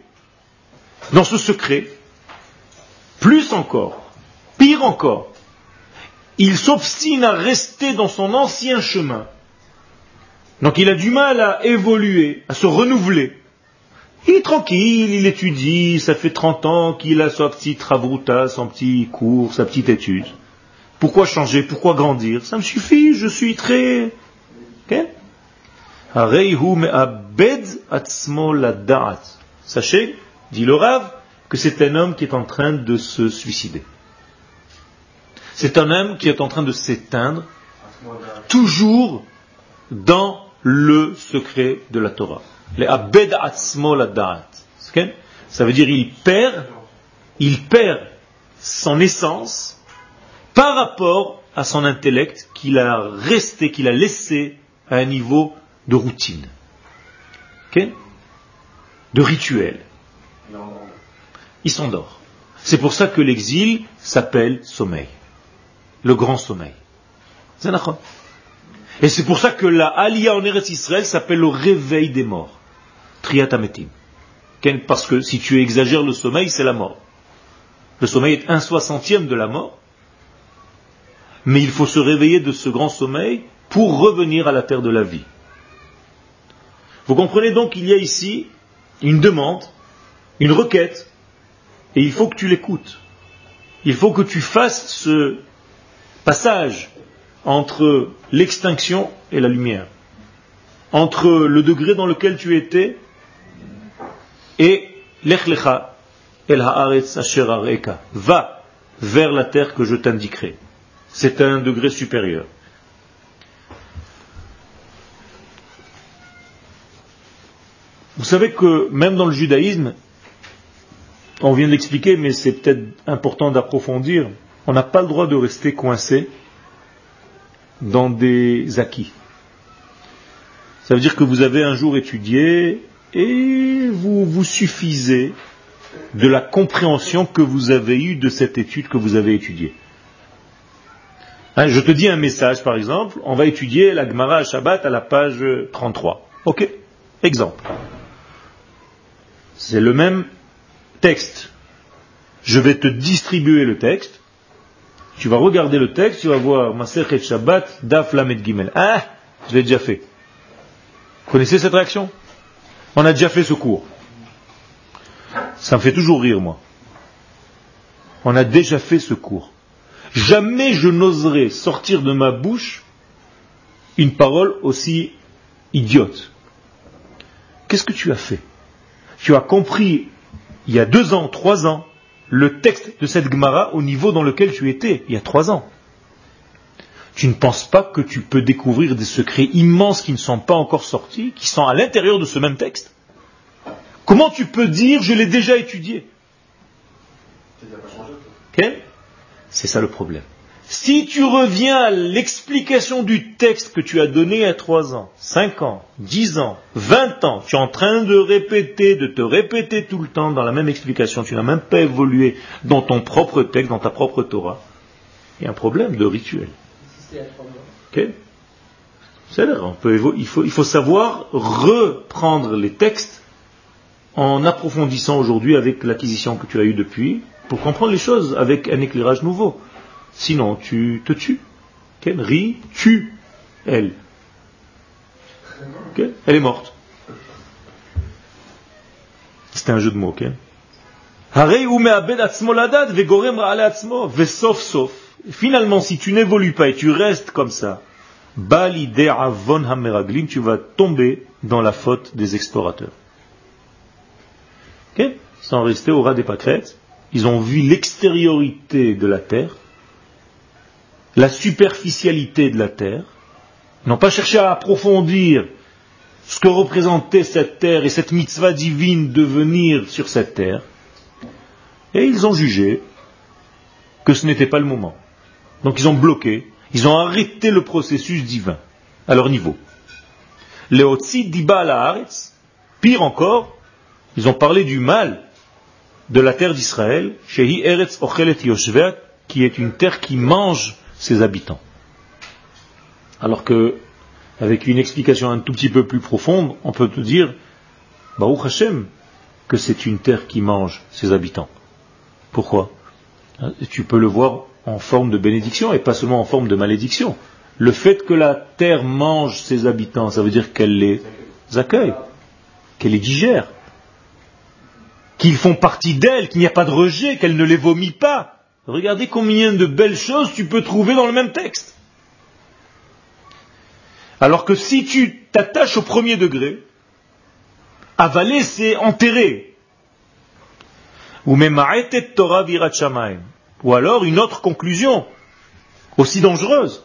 dans ce secret, plus encore, pire encore, il s'obstine à rester dans son ancien chemin. Donc il a du mal à évoluer, à se renouveler. Il est tranquille, il étudie, ça fait 30 ans qu'il a sa petite rabrouta, son petit cours, sa petite étude. Pourquoi changer Pourquoi grandir? Ça me suffit, je suis très... Sachez, dit le Rav, que c'est un homme qui est en train de se suicider. C'est un homme qui est en train de s'éteindre, toujours dans le secret de la Torah. Ça veut dire il perd, il perd son essence par rapport à son intellect qu'il a resté, qu'il a laissé à un niveau de routine, de rituel. Il s'endort. C'est pour ça que l'exil s'appelle sommeil, le grand sommeil. Et c'est pour ça que la Aliyah en Eretz Israël s'appelle le réveil des morts. Triatametim. Parce que si tu exagères le sommeil, c'est la mort. Le sommeil est un soixantième de la mort. Mais il faut se réveiller de ce grand sommeil pour revenir à la terre de la vie. Vous comprenez donc qu'il y a ici une demande, une requête, et il faut que tu l'écoutes. Il faut que tu fasses ce passage entre l'extinction et la lumière, entre le degré dans lequel tu étais et l'echlecha el haaretz asher va vers la terre que je t'indiquerai. C'est un degré supérieur. Vous savez que même dans le judaïsme, on vient de l'expliquer, mais c'est peut-être important d'approfondir, on n'a pas le droit de rester coincé dans des acquis. Ça veut dire que vous avez un jour étudié et vous vous suffisez de la compréhension que vous avez eue de cette étude que vous avez étudiée. Hein, je te dis un message par exemple, on va étudier la Gemara Shabbat à la page 33. Ok Exemple. C'est le même texte. Je vais te distribuer le texte tu vas regarder le texte, tu vas voir Maserhet Shabbat, Daf Lamed Gimel. Ah, je l'ai déjà fait. Vous connaissez cette réaction? On a déjà fait ce cours. Ça me fait toujours rire, moi. On a déjà fait ce cours. Jamais je n'oserais sortir de ma bouche une parole aussi idiote. Qu'est-ce que tu as fait? Tu as compris il y a deux ans, trois ans, le texte de cette Gemara au niveau dans lequel tu étais, il y a trois ans. Tu ne penses pas que tu peux découvrir des secrets immenses qui ne sont pas encore sortis, qui sont à l'intérieur de ce même texte? Comment tu peux dire je l'ai déjà étudié? C'est ça le problème. Si tu reviens à l'explication du texte que tu as donné à 3 ans, 5 ans, 10 ans, 20 ans, tu es en train de répéter, de te répéter tout le temps dans la même explication, tu n'as même pas évolué dans ton propre texte, dans ta propre Torah, il y a un problème de rituel. Okay. il, faut, il faut savoir reprendre les textes en approfondissant aujourd'hui avec l'acquisition que tu as eue depuis, pour comprendre les choses avec un éclairage nouveau. Sinon, tu te tues. Ken rit, tue elle. Elle est morte. C'était un jeu de mots. Finalement, si tu n'évolues pas et tu restes comme ça, tu vas tomber dans la faute des explorateurs. Sans rester au ras des pâquerettes, ils ont vu l'extériorité de la terre, la superficialité de la terre, ils n'ont pas cherché à approfondir ce que représentait cette terre et cette mitzvah divine de venir sur cette terre, et ils ont jugé que ce n'était pas le moment. Donc ils ont bloqué, ils ont arrêté le processus divin à leur niveau. pire encore, ils ont parlé du mal de la terre d'Israël, qui est une terre qui mange ses habitants. Alors que, avec une explication un tout petit peu plus profonde, on peut te dire, Baruch Hashem, que c'est une terre qui mange ses habitants. Pourquoi? Tu peux le voir en forme de bénédiction et pas seulement en forme de malédiction. Le fait que la terre mange ses habitants, ça veut dire qu'elle les accueille, qu'elle les digère, qu'ils font partie d'elle, qu'il n'y a pas de rejet, qu'elle ne les vomit pas. Regardez combien de belles choses tu peux trouver dans le même texte. Alors que si tu t'attaches au premier degré, avaler c'est enterrer. Ou Ou alors une autre conclusion, aussi dangereuse,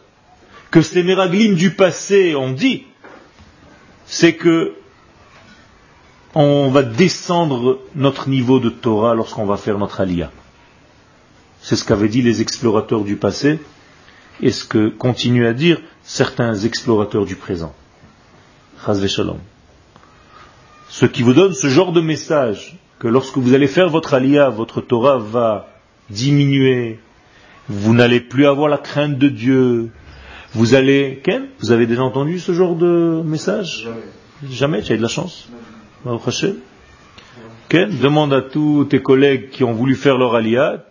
que ces méraglines du passé ont dit, c'est que on va descendre notre niveau de Torah lorsqu'on va faire notre aliyah. C'est ce qu'avaient dit les explorateurs du passé et ce que continuent à dire certains explorateurs du présent. Ce qui vous donne ce genre de message, que lorsque vous allez faire votre aliyah, votre Torah va diminuer, vous n'allez plus avoir la crainte de Dieu, vous allez... Ken, vous avez déjà entendu ce genre de message? Jamais. Jamais, tu as de la chance? Ken, demande à tous tes collègues qui ont voulu faire leur aliyah,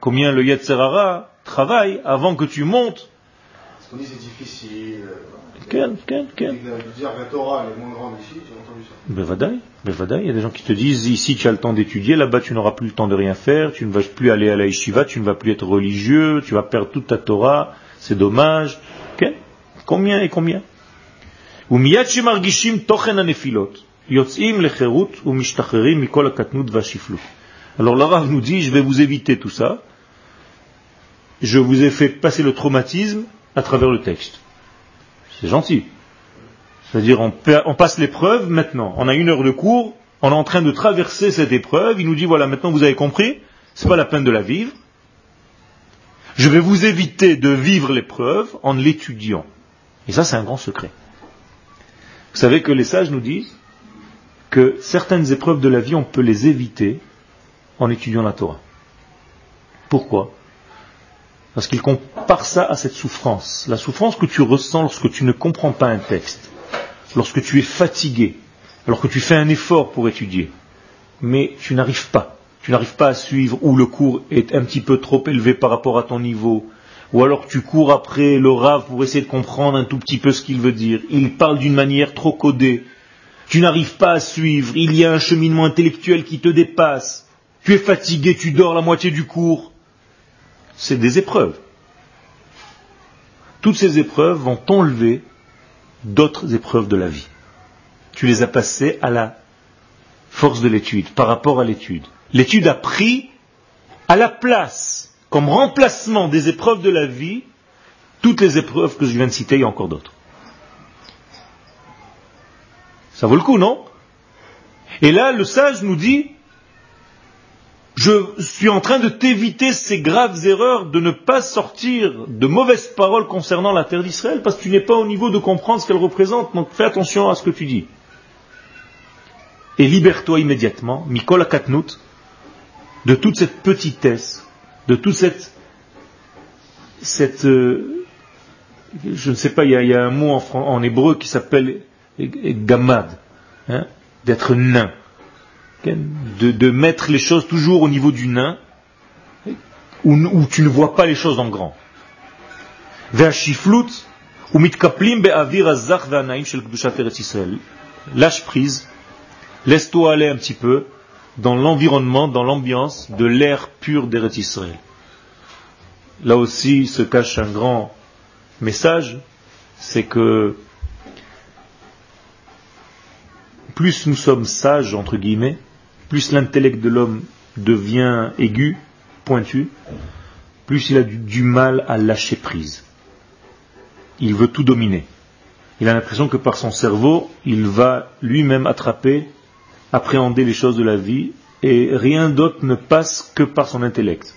combien le Yetzerara travaille avant que tu montes. Dit c'est difficile. Quel, quel, quel. Dire la Torah est moins grande ici, j'ai entendu ça. il y a des gens qui te disent ici tu as le temps d'étudier, là-bas tu n'auras plus le temps de rien faire, tu ne vas plus aller à la yeshiva, tu ne vas plus être religieux, tu vas perdre toute ta Torah, c'est dommage. Okay. Combien et combien? Alors le Rav nous dit, je vais vous éviter tout ça, je vous ai fait passer le traumatisme à travers le texte. C'est gentil. C'est-à-dire, on, on, passe l'épreuve maintenant. On a une heure de cours, on est en train de traverser cette épreuve. Il nous dit, voilà, maintenant vous avez compris, c'est pas la peine de la vivre. Je vais vous éviter de vivre l'épreuve en l'étudiant. Et ça, c'est un grand secret. Vous savez que les sages nous disent que certaines épreuves de la vie, on peut les éviter en étudiant la Torah. Pourquoi? Parce qu'il compare ça à cette souffrance. La souffrance que tu ressens lorsque tu ne comprends pas un texte, lorsque tu es fatigué, alors que tu fais un effort pour étudier, mais tu n'arrives pas. Tu n'arrives pas à suivre, ou le cours est un petit peu trop élevé par rapport à ton niveau, ou alors tu cours après le rave pour essayer de comprendre un tout petit peu ce qu'il veut dire. Il parle d'une manière trop codée. Tu n'arrives pas à suivre, il y a un cheminement intellectuel qui te dépasse. Tu es fatigué, tu dors la moitié du cours c'est des épreuves. toutes ces épreuves vont enlever d'autres épreuves de la vie. Tu les as passées à la force de l'étude, par rapport à l'étude. L'étude a pris à la place, comme remplacement des épreuves de la vie, toutes les épreuves que je viens de citer, a encore d'autres. Ça vaut le coup, non? Et là, le sage nous dit, je suis en train de t'éviter ces graves erreurs de ne pas sortir de mauvaises paroles concernant la terre d'Israël parce que tu n'es pas au niveau de comprendre ce qu'elle représente, donc fais attention à ce que tu dis. Et libère-toi immédiatement, Mikol Akatnut, de toute cette petitesse, de toute cette, cette euh, je ne sais pas, il y, a, un mot en, en hébreu qui s'appelle gamad, hein, d'être nain de, mettre les choses toujours au niveau du nain, où, tu ne vois pas les choses en grand. Lâche prise, laisse-toi aller un petit peu dans l'environnement, dans l'ambiance de l'air pur d'Eretz Israël. Là aussi se cache un grand message, c'est que plus nous sommes sages, entre guillemets, plus l'intellect de l'homme devient aigu, pointu, plus il a du, mal à lâcher prise. Il veut tout dominer. Il a l'impression que par son cerveau, il va lui-même attraper, appréhender les choses de la vie, et rien d'autre ne passe que par son intellect.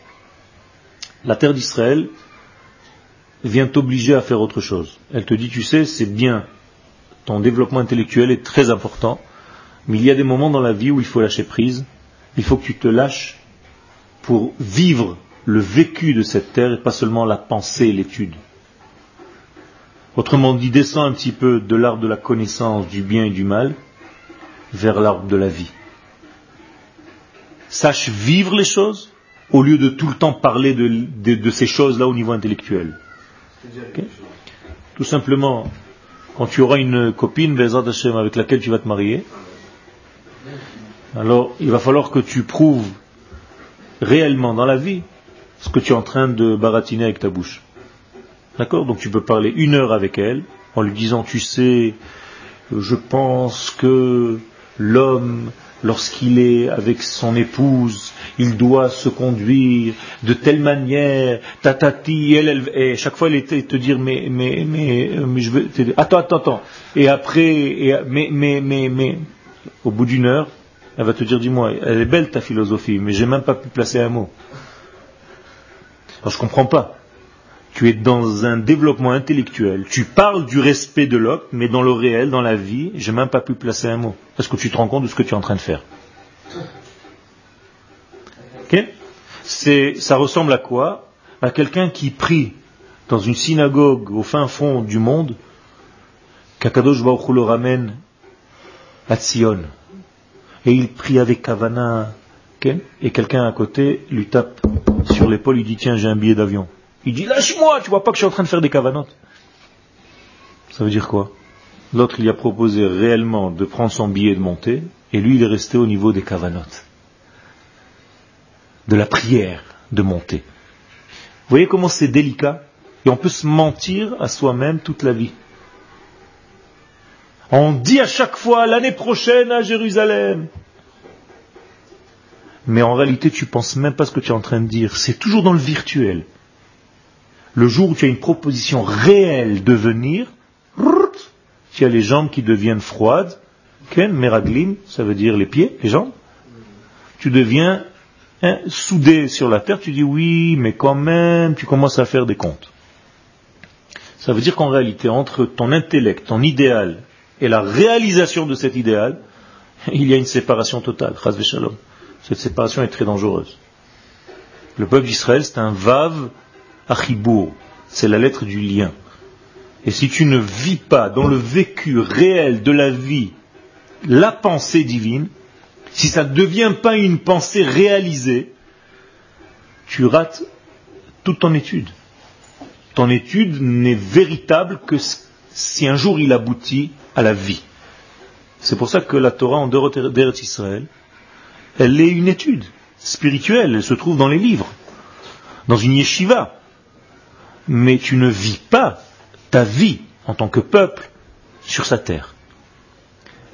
La terre d'Israël vient t'obliger à faire autre chose. Elle te dit, tu sais, c'est bien, ton développement intellectuel est très important, mais il y a des moments dans la vie où il faut lâcher prise. Il faut que tu te lâches pour vivre le vécu de cette terre et pas seulement la pensée et l'étude. Autrement dit, descends un petit peu de l'arbre de la connaissance du bien et du mal vers l'arbre de la vie. Sache vivre les choses au lieu de tout le temps parler de, ces choses-là au niveau intellectuel. Tout simplement, quand tu auras une copine, avec laquelle tu vas te marier, alors il va falloir que tu prouves réellement dans la vie ce que tu es en train de baratiner avec ta bouche. D'accord? Donc tu peux parler une heure avec elle en lui disant, tu sais, je pense que l'homme, lorsqu'il est avec son épouse, il doit se conduire de telle manière, tatati, elle, elle, et chaque fois elle était te dire, mais, mais, mais, mais je veux, attends, attends, attends. Et après, mais, mais, mais, mais, au bout d'une heure, elle va te dire, dis-moi, elle est belle ta philosophie, mais j'ai même pas pu placer un mot. Alors je comprends pas. Tu es dans un développement intellectuel, tu parles du respect de l'autre, mais dans le réel, dans la vie, j'ai même pas pu placer un mot. Est-ce que tu te rends compte de ce que tu es en train de faire? C'est, ça ressemble à quoi? À quelqu'un qui prie dans une synagogue au fin fond du monde, qu'Akadosh Baruch le ramène à Tzion et il prie avec Kavana, et quelqu'un à côté lui tape sur l'épaule, il dit tiens j'ai un billet d'avion. Il dit lâche-moi, tu vois pas que je suis en train de faire des cavanotes. Ça veut dire quoi? L'autre il a proposé réellement de prendre son billet et de monter, et lui il est resté au niveau des cavanotes. De la prière de monter. Vous voyez comment c'est délicat? Et on peut se mentir à soi-même toute la vie. On dit à chaque fois l'année prochaine à Jérusalem. Mais en réalité, tu penses même pas ce que tu es en train de dire. C'est toujours dans le virtuel. Le jour où tu as une proposition réelle de venir, tu as les jambes qui deviennent froides. Ken, meraglim, ça veut dire les pieds, les jambes. Tu deviens hein, soudé sur la terre, tu dis oui, mais quand même, tu commences à faire des comptes. Ça veut dire qu'en réalité, entre ton intellect, ton idéal et la réalisation de cet idéal, il y a une séparation totale. Cette séparation est très dangereuse. Le peuple d'Israël, c'est un vav achibour, c'est la lettre du lien. Et si tu ne vis pas dans le vécu réel de la vie la pensée divine, si ça ne devient pas une pensée réalisée, tu rates toute ton étude. Ton étude n'est véritable que si un jour il aboutit à la vie. C'est pour ça que la Torah en dehors d'Eretz Israël, elle est une étude spirituelle, elle se trouve dans les livres, dans une yeshiva. Mais tu ne vis pas ta vie en tant que peuple sur sa terre.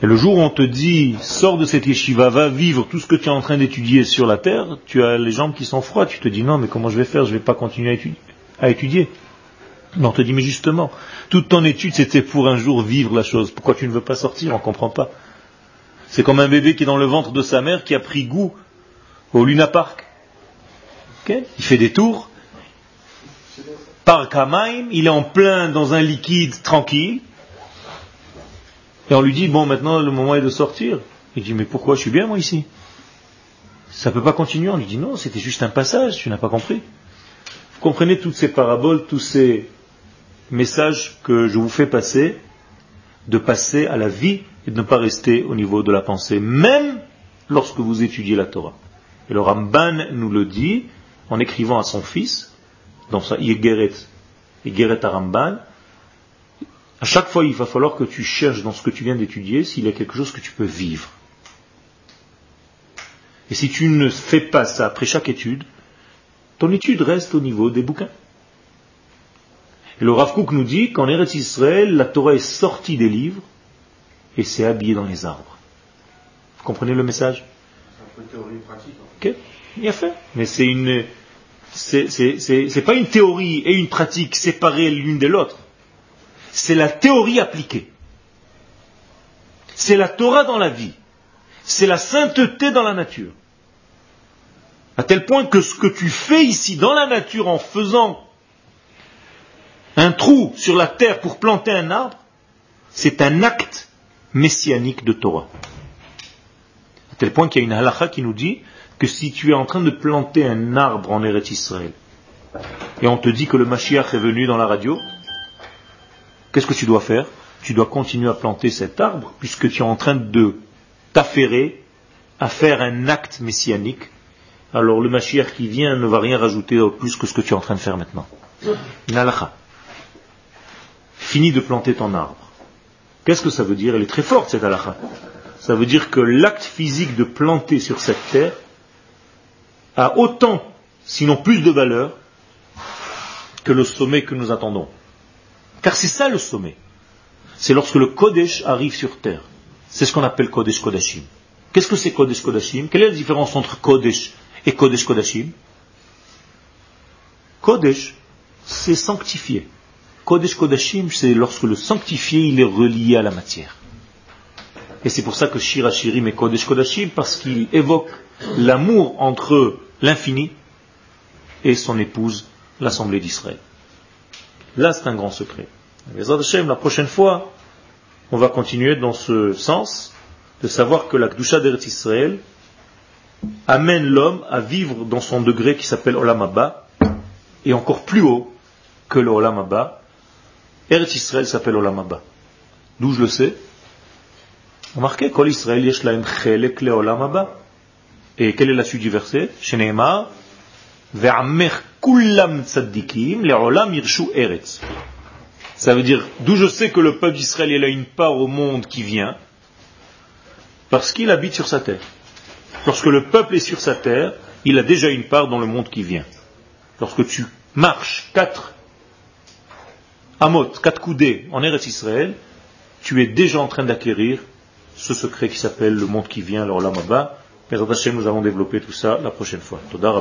Et le jour où on te dit, sors de cette yeshiva, va vivre tout ce que tu es en train d'étudier sur la terre, tu as les jambes qui sont froides, tu te dis, non, mais comment je vais faire, je ne vais pas continuer à étudier. On te dit, mais justement, toute ton étude, c'était pour un jour vivre la chose. Pourquoi tu ne veux pas sortir? On ne comprend pas. C'est comme un bébé qui est dans le ventre de sa mère, qui a pris goût au Luna Park. Il fait des tours. Par Kamaim, il est en plein dans un liquide tranquille. Et on lui dit, bon, maintenant le moment est de sortir. Il dit, mais pourquoi je suis bien moi ici? Ça ne peut pas continuer. On lui dit, non, c'était juste un passage, tu n'as pas compris. Vous comprenez toutes ces paraboles, tous ces messages que je vous fais passer, de passer à la vie et de ne pas rester au niveau de la pensée, même lorsque vous étudiez la Torah. Et le Ramban nous le dit en écrivant à son fils, dans sa Yegeret, Yegeret à Ramban, à chaque fois, il va falloir que tu cherches dans ce que tu viens d'étudier s'il y a quelque chose que tu peux vivre. Et si tu ne fais pas ça après chaque étude, ton étude reste au niveau des bouquins. Et le Rav Kook nous dit qu'en Eretz Israël, la Torah est sortie des livres et s'est habillée dans les arbres. Vous comprenez le message? C'est un peu théorie pratique. Ok, bien fait. Mais c'est une, c'est pas une théorie et une pratique séparées l'une de l'autre c'est la théorie appliquée. C'est la Torah dans la vie. C'est la sainteté dans la nature. À tel point que ce que tu fais ici dans la nature en faisant un trou sur la terre pour planter un arbre, c'est un acte messianique de Torah. À tel point qu'il y a une halakha qui nous dit que si tu es en train de planter un arbre en Eretz Israël, et on te dit que le Mashiach est venu dans la radio, Qu'est-ce que tu dois faire? Tu dois continuer à planter cet arbre puisque tu es en train de t'affairer à faire un acte messianique. Alors le Mashiach qui vient ne va rien rajouter plus que ce que tu es en train de faire maintenant. Nalacha. Fini de planter ton arbre. Qu'est-ce que ça veut dire? Elle est très forte cette halakha. Ça veut dire que l'acte physique de planter sur cette terre a autant, sinon plus de valeur, que le sommet que nous attendons. Car c'est ça le sommet. C'est lorsque le Kodesh arrive sur terre. C'est ce qu'on appelle Kodesh Kodashim. Qu'est-ce que c'est Kodesh Kodashim? Quelle est la différence entre Kodesh et Kodesh Kodashim? Kodesh, c'est sanctifié. Kodesh Kodashim, c'est lorsque le sanctifié, il est relié à la matière. Et c'est pour ça que Shira Shirim est Kodesh Kodashim, parce qu'il évoque l'amour entre l'infini et son épouse, l'Assemblée d'Israël. Là, c'est un grand secret. La prochaine fois, on va continuer dans ce sens de savoir que la Kdusha d'Eretz Israël amène l'homme à vivre dans son degré qui s'appelle Olam Abba, et encore plus haut que le Olam Abba. Eretz Israël s'appelle Olam Abba. D'où je le sais? Remarquez, Kol Israël yesh chelek. Et quelle est la suite du verset? Ve'amer kulam le Olam Eretz. Ça veut dire, d'où je sais que le peuple d'Israël a une part au monde qui vient, parce qu'il habite sur sa terre. Lorsque le peuple est sur sa terre, il a déjà une part dans le monde qui vient. Lorsque tu marches quatre amot, quatre coudées en Eretz Israël, tu es déjà en train d'acquérir ce secret qui s'appelle le monde qui vient, alors l'amaba. Mais nous allons développer tout ça la prochaine fois. Toda